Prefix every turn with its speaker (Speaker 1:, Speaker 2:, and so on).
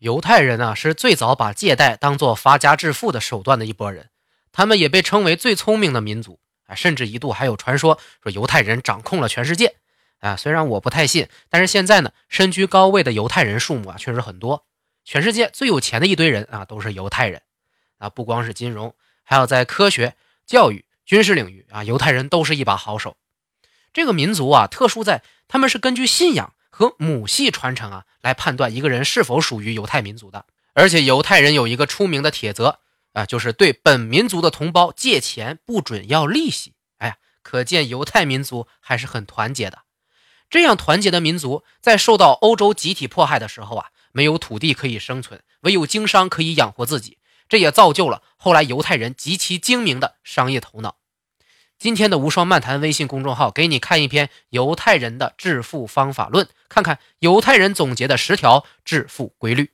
Speaker 1: 犹太人啊，是最早把借贷当做发家致富的手段的一波人，他们也被称为最聪明的民族啊，甚至一度还有传说说犹太人掌控了全世界啊。虽然我不太信，但是现在呢，身居高位的犹太人数目啊确实很多，全世界最有钱的一堆人啊都是犹太人啊，不光是金融，还有在科学、教育、军事领域啊，犹太人都是一把好手。这个民族啊，特殊在他们是根据信仰。和母系传承啊，来判断一个人是否属于犹太民族的。而且犹太人有一个出名的铁则啊，就是对本民族的同胞借钱不准要利息。哎呀，可见犹太民族还是很团结的。这样团结的民族，在受到欧洲集体迫害的时候啊，没有土地可以生存，唯有经商可以养活自己。这也造就了后来犹太人极其精明的商业头脑。今天的无双漫谈微信公众号给你看一篇犹太人的致富方法论，看看犹太人总结的十条致富规律。